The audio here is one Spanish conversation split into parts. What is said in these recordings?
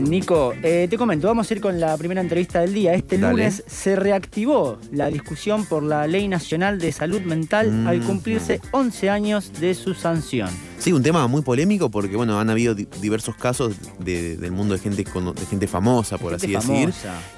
Bien, Nico. Eh, te comento, vamos a ir con la primera entrevista del día. Este Dale. lunes se reactivó la discusión por la Ley Nacional de Salud Mental al Mm. cumplirse 11 años de su sanción. Sí, un tema muy polémico porque, bueno, han habido di- diversos casos de- del mundo de gente, de gente famosa, por Gente así decir,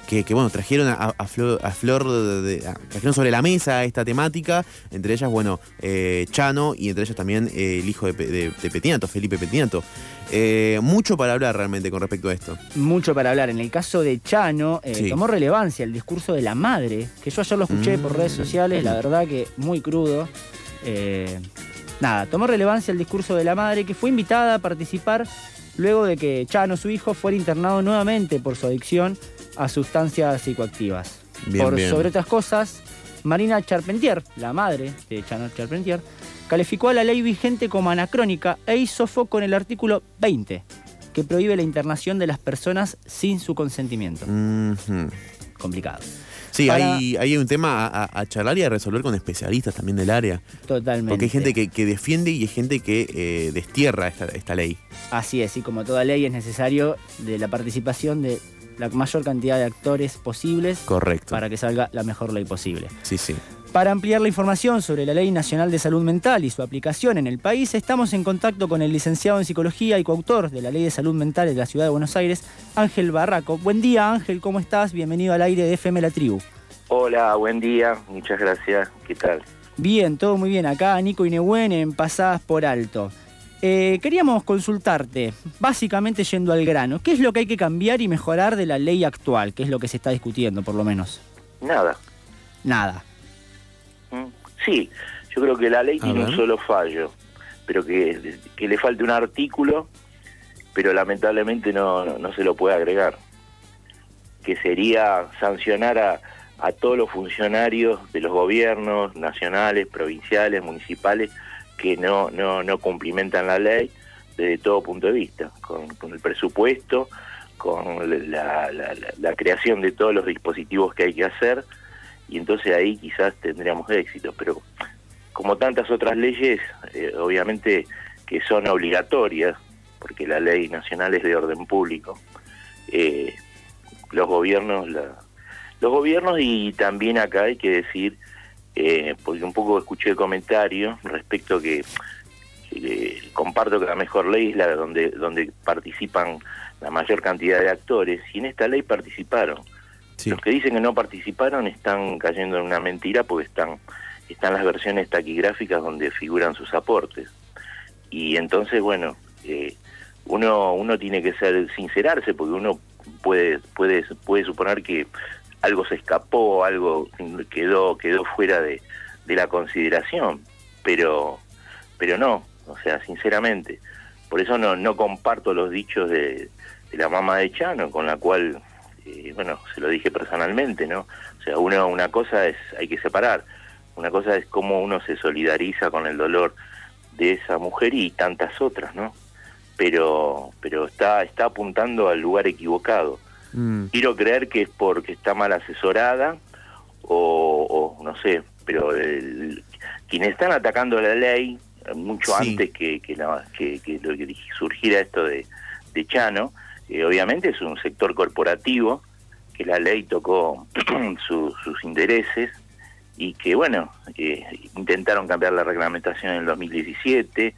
que, que, bueno, trajeron a, a flor, a flor de, de- a- trajeron sobre la mesa esta temática, entre ellas, bueno, eh, Chano y entre ellas también eh, el hijo de, de- de Petinato, Felipe Petinato. Eh, mucho para hablar realmente con respecto a esto. Mucho para hablar. En el caso de Chano, eh, Sí. tomó relevancia el discurso de la madre, que yo ayer lo escuché por Mm. redes sociales, la verdad que muy crudo. Eh, nada, tomó relevancia el discurso de la madre, que fue invitada a participar luego de que Chano, su hijo, fuera internado nuevamente por su adicción a sustancias psicoactivas. Bien, por bien. sobre otras cosas, Marina Charpentier, la madre de Chano Charpentier, calificó a la ley vigente como anacrónica e hizo foco en el artículo 20, que prohíbe la internación de las personas sin su consentimiento. Complicado. Sí, Para- hay, hay un tema a, a- a charlar y a resolver con especialistas también del área. Totalmente. Porque hay gente que, que defiende y hay gente que eh, destierra esta, esta ley. Así es, y como toda ley es necesario de la participación de la mayor cantidad de actores posibles Correcto. para que salga la mejor ley posible. Sí, sí. Para ampliar la información sobre la Ley Nacional de Salud Mental y su aplicación en el país, estamos en contacto con el licenciado en Psicología y coautor de la Ley de Salud Mental de la Ciudad de Buenos Aires, Ángel Barraco. Buen día, Ángel, ¿cómo estás? Bienvenido al aire de FM La Tribu. Hola, buen día, muchas gracias. ¿Qué tal? Bien, todo muy bien. Acá Nico Inehuen en Pasadas por Alto. Eh, queríamos consultarte, básicamente yendo al grano, ¿qué es lo que hay que cambiar y mejorar de la ley actual? ¿Qué es lo que se está discutiendo, por lo menos? Nada. Nada. Sí, yo creo que la ley A tiene un solo fallo, pero que, que le falte un artículo, pero lamentablemente no, no, no se lo puede agregar, que sería sancionar a, a todos los funcionarios de los gobiernos nacionales, provinciales, municipales, que no, no, no cumplimentan la ley desde todo punto de vista, con, con el presupuesto, con la, la- la- la creación de todos los dispositivos que hay que hacer, y entonces ahí quizás tendríamos éxito, pero como tantas otras leyes, eh, obviamente que son obligatorias, porque la ley nacional es de orden público, eh, los gobiernos, la- los gobiernos y también acá hay que decir, eh, porque un poco escuché el comentario respecto que, que comparto que la mejor ley es la donde, donde participan la mayor cantidad de actores, y en esta ley participaron. Los que dicen que no participaron están cayendo en una mentira porque están, están las versiones taquigráficas donde figuran sus aportes. Y entonces, bueno, eh, uno, uno tiene que ser sincerarse porque uno puede, puede, puede suponer que algo se escapó, algo quedó, quedó fuera de, de la consideración, pero, pero no, o sea, sinceramente. Por eso no, no comparto los dichos de, de la mamá de Chano, con la cual eh, bueno, se lo dije personalmente, ¿no? O sea, uno, una cosa es, hay que separar, una cosa es cómo uno se solidariza con el dolor de esa mujer y tantas otras, ¿no? Pero, pero está, está apuntando al lugar equivocado. Mm. Quiero creer que es porque está mal asesorada o, o no sé, pero el- quienes están atacando la ley eh, mucho Sí. antes que, que, la- que- que lo que surgiera esto de, de Chano, eh, obviamente es un sector corporativo que la ley tocó su- sus intereses y que bueno, eh, intentaron cambiar la reglamentación en el 2017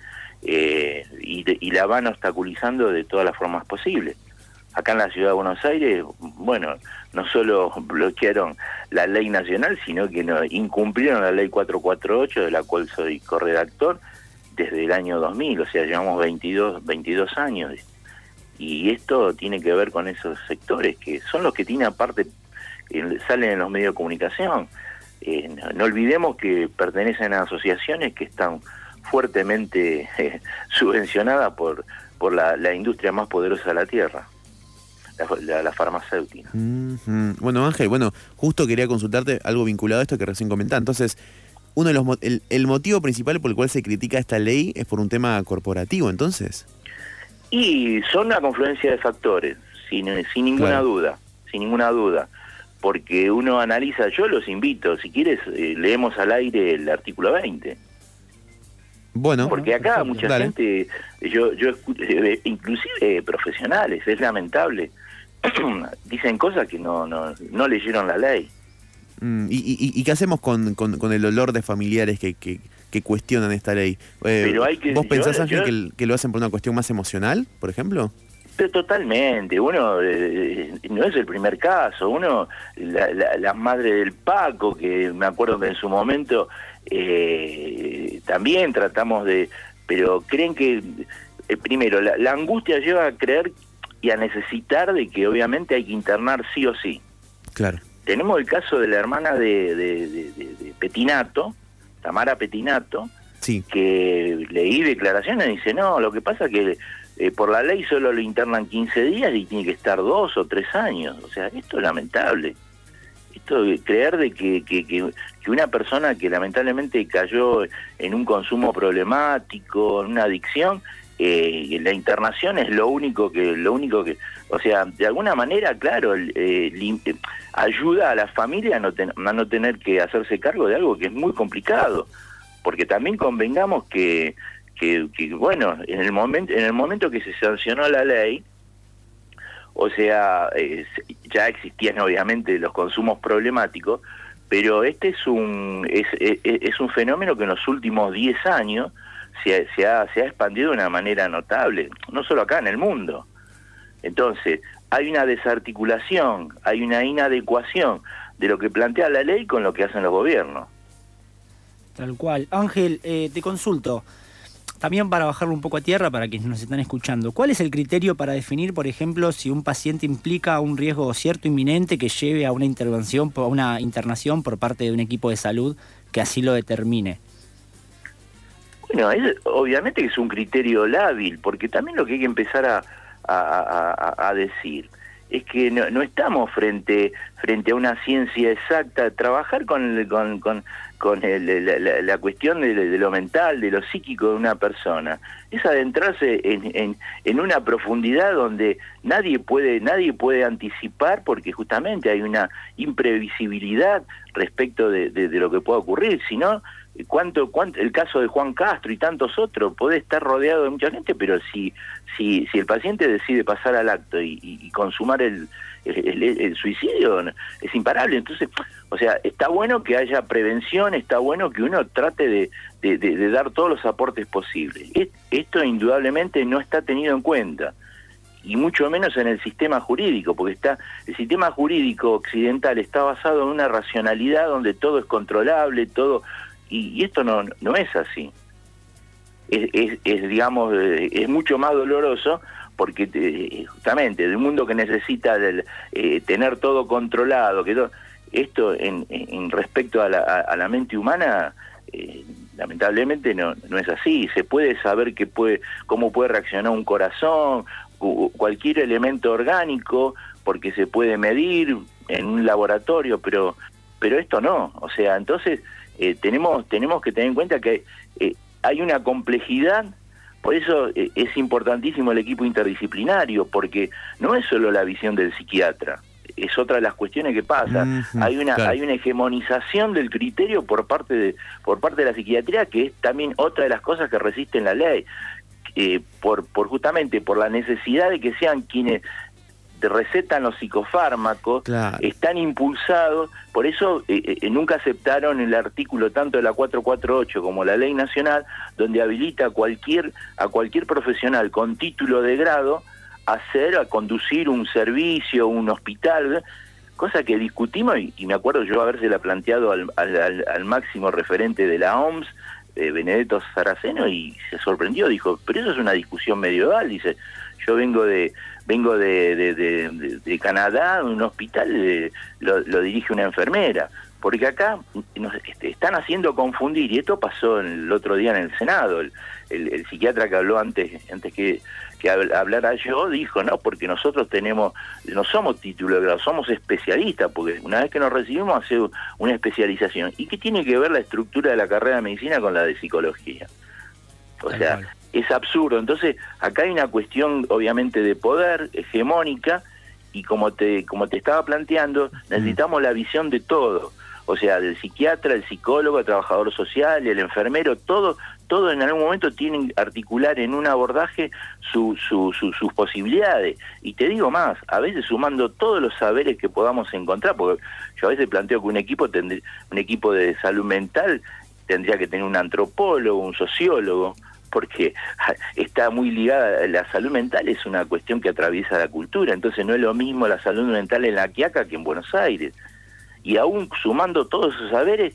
eh, y, y la van obstaculizando de todas las formas posibles. Acá en la ciudad de Buenos Aires, bueno, no solo bloquearon la ley nacional, sino que no, incumplieron la ley 448, de la cual soy corredactor, desde el año 2000, o sea, llevamos 22, 22 años. Y esto tiene que ver con esos sectores que son los que tienen aparte, eh, salen en los medios de comunicación. Eh, no, olvidemos que pertenecen a asociaciones que están fuertemente eh, subvencionadas por, por la, la industria más poderosa de la Tierra, la, la- la farmacéutica. Bueno, Ángel, bueno, justo quería consultarte algo vinculado a esto que recién comentaba. Entonces, uno de los el, motivo principal por el cual se critica esta ley es por un tema corporativo, entonces. Y son una confluencia de factores, sin, sin ninguna duda, sin ninguna duda. Porque uno analiza, yo los invito, si quieres, eh, leemos al aire el artículo 20. Bueno. Porque acá mucha gente, yo, yo eh, inclusive profesionales, es lamentable, dicen cosas que no, no, no leyeron la ley. Mm, ¿y, qué hacemos con, con, el olor de familiares que, que, cuestionan esta ley? Eh, ¿Vos pensás, Ángel, que, lo hacen por una cuestión más emocional, por ejemplo? totalmente, uno eh, no es el primer caso, uno, la, la, madre del Paco, que me acuerdo que en su momento eh, también tratamos de, pero creen que, primero, la, la angustia lleva a creer y a necesitar de que obviamente hay que internar sí o sí. Claro tenemos el caso de la hermana de, Petinato, Tamara Petinato, sí. que leí declaraciones y dice, no, lo que pasa es que eh, por la ley solo lo internan 15 días y tiene que estar dos o tres años. O sea, esto es lamentable. Esto de creer de que, que, que, una persona que lamentablemente cayó en un consumo problemático, en una adicción, eh, la internación es lo único que, lo único que, o sea, de alguna manera, claro, eh, ayuda a la familia a no, a no tener que hacerse cargo de algo que es muy complicado, porque también convengamos que, que, bueno, en el momento, en el momento que se sancionó la ley, o sea, ya existían obviamente los consumos problemáticos, pero este es un es un fenómeno que en los últimos 10 años se, ha, se ha expandido de una manera notable, no solo acá, en el mundo. Entonces, hay una desarticulación, hay una inadecuación de lo que plantea la ley con lo que hacen los gobiernos. Tal cual. Ángel, eh, te consulto, también para bajarlo un poco a tierra, para quienes nos están escuchando, ¿cuál es el criterio para definir, por ejemplo, si un paciente implica un riesgo cierto inminente que lleve a una intervención, a una internación por parte de un equipo de salud que así lo determine? Bueno, obviamente es un criterio lábil, porque también lo que hay que empezar a, a, decir es que no, estamos frente frente a una ciencia exacta. Trabajar con, con, con, con la, cuestión de, lo mental, de lo psíquico de una persona, es adentrarse en, en, en, una profundidad donde nadie puede, nadie puede anticipar porque justamente hay una imprevisibilidad respecto de, de, de lo que pueda ocurrir, sino cuánto, cuánto, el caso de Juan Castro y tantos otros, puede estar rodeado de mucha gente, pero si, si, si el paciente decide pasar al acto y, consumar el, suicidio, es imparable. Entonces, o sea, está bueno que haya prevención, está bueno que uno trate de, de, de dar todos los aportes posibles. Esto indudablemente no está tenido en cuenta y mucho menos en el sistema jurídico, porque está el sistema jurídico occidental está basado en una racionalidad donde todo es controlable, todo y, esto no, no es así. Es, es, digamos, eh, es mucho más doloroso porque eh, justamente de un mundo que necesita del, eh, tener todo controlado, que esto en, en, respecto a la, a, la, mente humana lamentablemente no, no es así. Se puede saber que puede, cómo puede reaccionar un corazón, cualquier elemento orgánico, porque se puede medir en un laboratorio, pero, pero esto no. O sea, entonces eh, tenemos, tenemos que tener en cuenta que eh, hay una complejidad, por eso eh, es importantísimo el equipo interdisciplinario, porque no es solo la visión del psiquiatra, es otra de las cuestiones que pasa. hay una hay una hegemonización del criterio por parte de por parte de la psiquiatría que es también otra de las cosas que resisten la ley. por, por justamente por la necesidad de que sean quienes recetan los psicofármacos, están impulsados, por eso eh, eh, nunca aceptaron el artículo tanto de la 448 como la ley nacional, donde habilita a cualquier, a cualquier profesional con título de grado a hacer, a conducir un servicio, un hospital, cosa que discutimos y, me acuerdo yo habérsela planteado al, al, máximo referente de la OMS, eh, Benedetto Saraceno, y se sorprendió, dijo, pero eso es una discusión medieval, dice, yo vengo de vengo de, de, de, Canadá, un hospital lo, dirige una enfermera. porque acá nos este, están haciendo confundir, y esto pasó el otro día en el Senado, el, el, psiquiatra que habló antes, antes que, que hablara yo, dijo, no, porque nosotros tenemos, no somos título de grado, somos especialistas, porque una vez que nos recibimos hace una especialización. ¿Y qué tiene que ver la estructura de la carrera de medicina con la de psicología? O sea, es absurdo. Entonces, acá hay una cuestión, obviamente, de poder hegemónica, y como te, como te estaba planteando, necesitamos la visión de todo o sea, del psiquiatra, el psicólogo, el trabajador social, el enfermero, todo, todo en algún momento tienen que articular en un abordaje sus posibilidades. Y te digo más, a veces sumando todos los saberes que podamos encontrar, porque yo a veces planteo que un equipo, un equipo de salud mental tendría que tener un antropólogo, un sociólogo, porque está muy ligada, la salud mental es una cuestión que atraviesa la cultura, entonces no es lo mismo la salud mental en la Quiaca que en Buenos Aires y aún sumando todos esos saberes,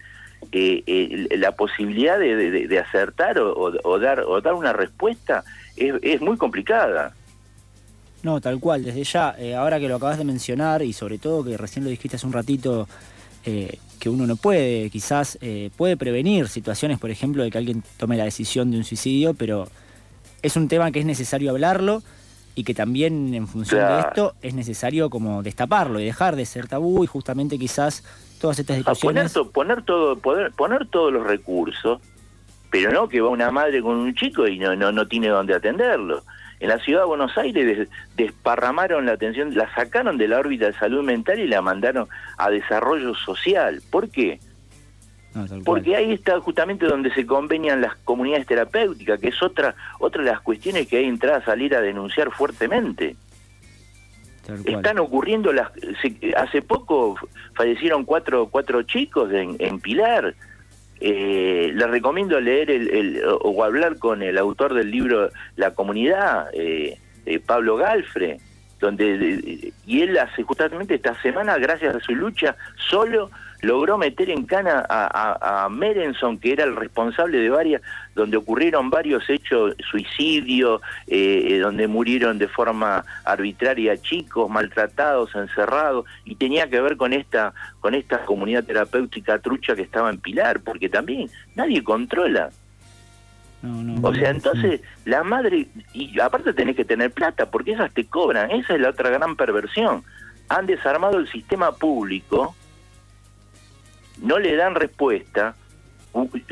eh, eh, la posibilidad de, acertar o, dar, una respuesta es, muy complicada. No, tal cual, desde ya, eh, ahora que lo acabas de mencionar y sobre todo que recién lo dijiste hace un ratito, que uno no puede, quizás puede prevenir situaciones, por ejemplo, de que alguien tome la decisión de un suicidio, pero es un tema que es necesario hablarlo y que también en función de esto es necesario como destaparlo y dejar de ser tabú y justamente quizás todas estas discusiones... poner, poner, todo, poner, poner todos los recursos, pero no que va una madre con un chico y no, no, no tiene dónde atenderlo. En la ciudad de Buenos Aires desparramaron la atención, la sacaron de la órbita de salud mental y la mandaron a desarrollo social. ¿Por qué? Porque ahí está justamente donde se convenian las comunidades terapéuticas, que es otra otra de las cuestiones que hay entrar a salir a denunciar fuertemente. Están ocurriendo las hace poco fallecieron cuatro cuatro chicos en, Pilar. Eh, les recomiendo leer el, o hablar con el autor del libro La comunidad, eh, eh, Pablo Galfre, donde y él hace justamente esta semana, gracias a su lucha, solo logró meter en cana a, a, Merenson, que era el responsable de varias, donde ocurrieron varios hechos, suicidio, eh, eh, donde murieron de forma arbitraria chicos, maltratados, encerrados, y tenía que ver con esta, con esta comunidad terapéutica trucha que estaba en Pilar, porque también nadie controla. o sea, entonces la madre, y aparte tenés que tener plata, porque esas te cobran, esa es la otra gran perversión. Han desarmado el sistema público, no le dan respuesta,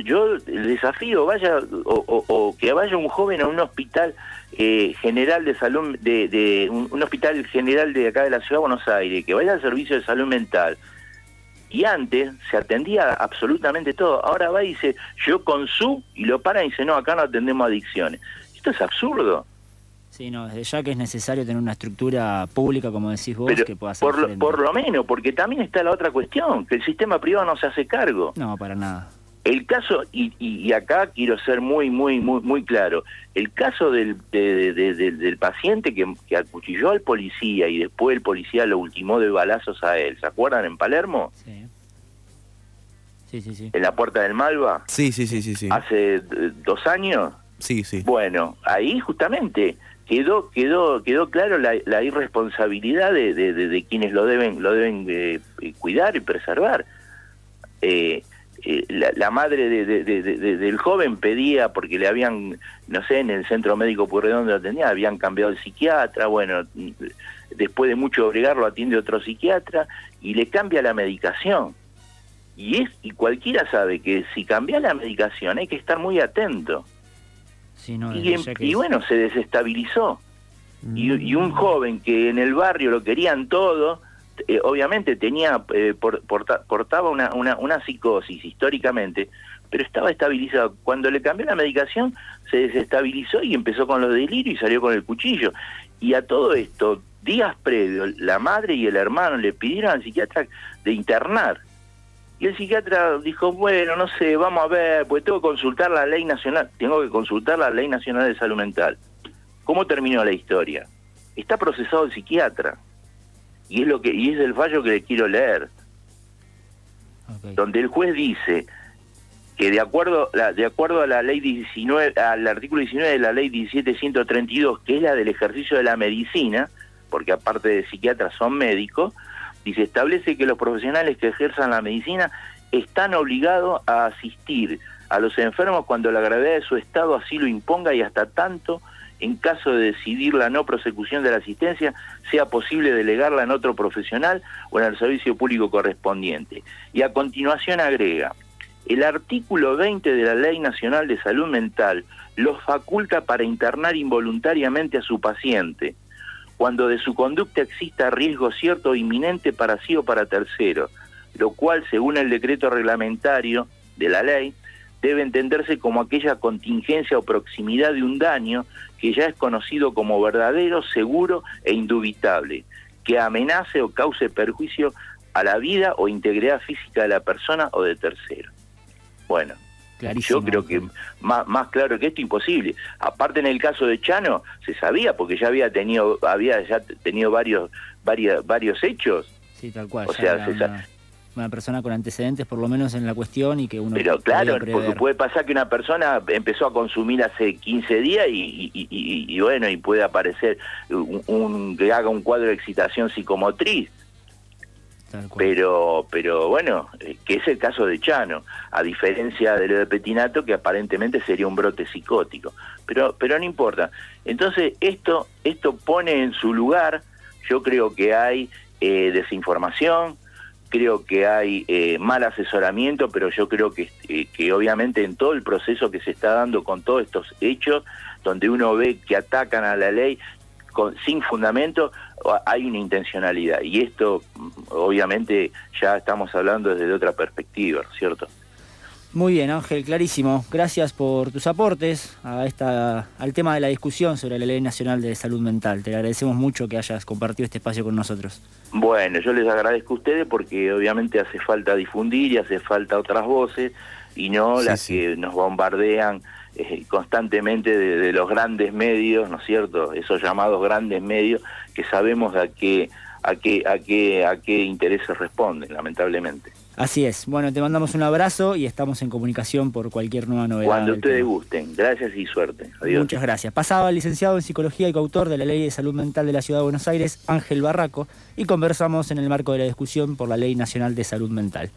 yo desafío vaya o, que vaya un joven a un hospital eh, general de salud de, un, hospital general de acá de la ciudad de Buenos Aires que vaya al servicio de salud mental y antes se atendía absolutamente todo. Ahora va y dice yo con su y lo para y dice no acá no atendemos adicciones. Esto es absurdo Sí, no, desde ya que es necesario tener una estructura pública, como decís vos, que pueda hacer. Por lo, por lo menos, porque también está la otra cuestión, que el sistema privado no se hace cargo. No, para nada. El caso, y, y, acá quiero ser muy, muy, muy, muy claro, el caso del, del paciente que, que, acuchilló al policía y después el policía lo ultimó de balazos a él, ¿se acuerdan en Palermo? Sí. Sí, sí, sí. En la puerta del Malva. Sí, sí, sí, sí. sí. Hace eh, dos años. Sí, sí. Bueno, ahí justamente quedó quedó quedó claro la, irresponsabilidad de, quienes lo deben lo deben eh, cuidar y preservar. Eh, eh, la, madre del joven pedía porque le habían no sé en el centro médico Purredón lo tenía habían cambiado el psiquiatra bueno después de mucho obligarlo atiende otro psiquiatra y le cambia la medicación. Y es y cualquiera sabe que si cambia la medicación hay que estar muy atento y, bueno, se desestabilizó. Y, un mm. joven que en el barrio lo querían todo, eh, obviamente tenía eh, portaba una, una, una psicosis históricamente, pero estaba estabilizado. Cuando le cambió la medicación, se desestabilizó y empezó con los delirios y salió con el cuchillo. Y a todo esto, días previos, la madre y el hermano le pidieron al psiquiatra de internar. Y el psiquiatra dijo, bueno, no sé, vamos a ver, pues tengo que consultar la ley nacional, tengo que consultar la ley nacional de salud mental. ¿Cómo terminó la historia? Está procesado el psiquiatra. Y es lo que y es el fallo que le quiero leer. Donde el juez dice que de acuerdo de acuerdo a la ley 19 al artículo 19 de la ley 17132, que es la del ejercicio de la medicina, porque aparte de psiquiatras son médicos, Dice, establece que los profesionales que ejerzan la medicina están obligados a asistir a los enfermos cuando la gravedad de su estado así lo imponga y hasta tanto, en caso de decidir la no prosecución de la asistencia, sea posible delegarla en otro profesional o en el servicio público correspondiente. Y a continuación agrega, el artículo 20 de la Ley Nacional de Salud Mental los faculta para internar involuntariamente a su paciente, cuando de su conducta exista riesgo cierto o inminente para sí o para tercero, lo cual, según el decreto reglamentario de la ley, debe entenderse como aquella contingencia o proximidad de un daño que ya es conocido como verdadero, seguro e indubitable, que amenace o cause perjuicio a la vida o integridad física de la persona o de tercero. Bueno, yo creo que más, más claro que esto imposible. Aparte en el caso de Chano se sabía porque ya había tenido había ya tenido varios varios varios hechos. Sí, tal cual. O sea, se, una persona con antecedentes por lo menos en la cuestión y que uno... Pero claro, porque puede pasar que una persona empezó a consumir hace 15 días y, bueno, y puede aparecer un, que haga un cuadro de excitación psicomotriz. Pero, pero bueno, eh, que es el caso de Chano, a diferencia de lo de Petinato, que aparentemente sería un brote psicótico. Pero, pero no importa. Entonces, esto, esto pone en su lugar, yo creo que hay eh, desinformación, creo que hay eh, mal asesoramiento, pero yo creo que, eh, que obviamente en todo el proceso que se está dando con todos estos hechos, donde uno ve que atacan a la ley con, sin fundamento, hay una intencionalidad. Y esto, mm, obviamente, ya estamos hablando desde otra perspectiva, ¿cierto? Muy bien, Ángel, clarísimo. Gracias por tus aportes a esta, al tema de la discusión sobre la Ley Nacional de Salud Mental. Te agradecemos mucho que hayas compartido este espacio con nosotros. Bueno, yo les agradezco a ustedes porque obviamente hace falta difundir y hace falta otras voces y no las que nos bombardean eh, constantemente de, de, los grandes medios, ¿no es cierto? Esos llamados grandes medios que sabemos a qué, a qué, a qué, a qué intereses responden, lamentablemente. Así es. Bueno, te mandamos un abrazo y estamos en comunicación por cualquier nueva novedad. Cuando ustedes gusten. Gracias y suerte. Adiós. Muchas gracias. Pasaba el licenciado en Psicología y coautor de la Ley de Salud Mental de la Ciudad de Buenos Aires, Ángel Barraco, y conversamos en el marco de la discusión por la Ley Nacional de Salud Mental.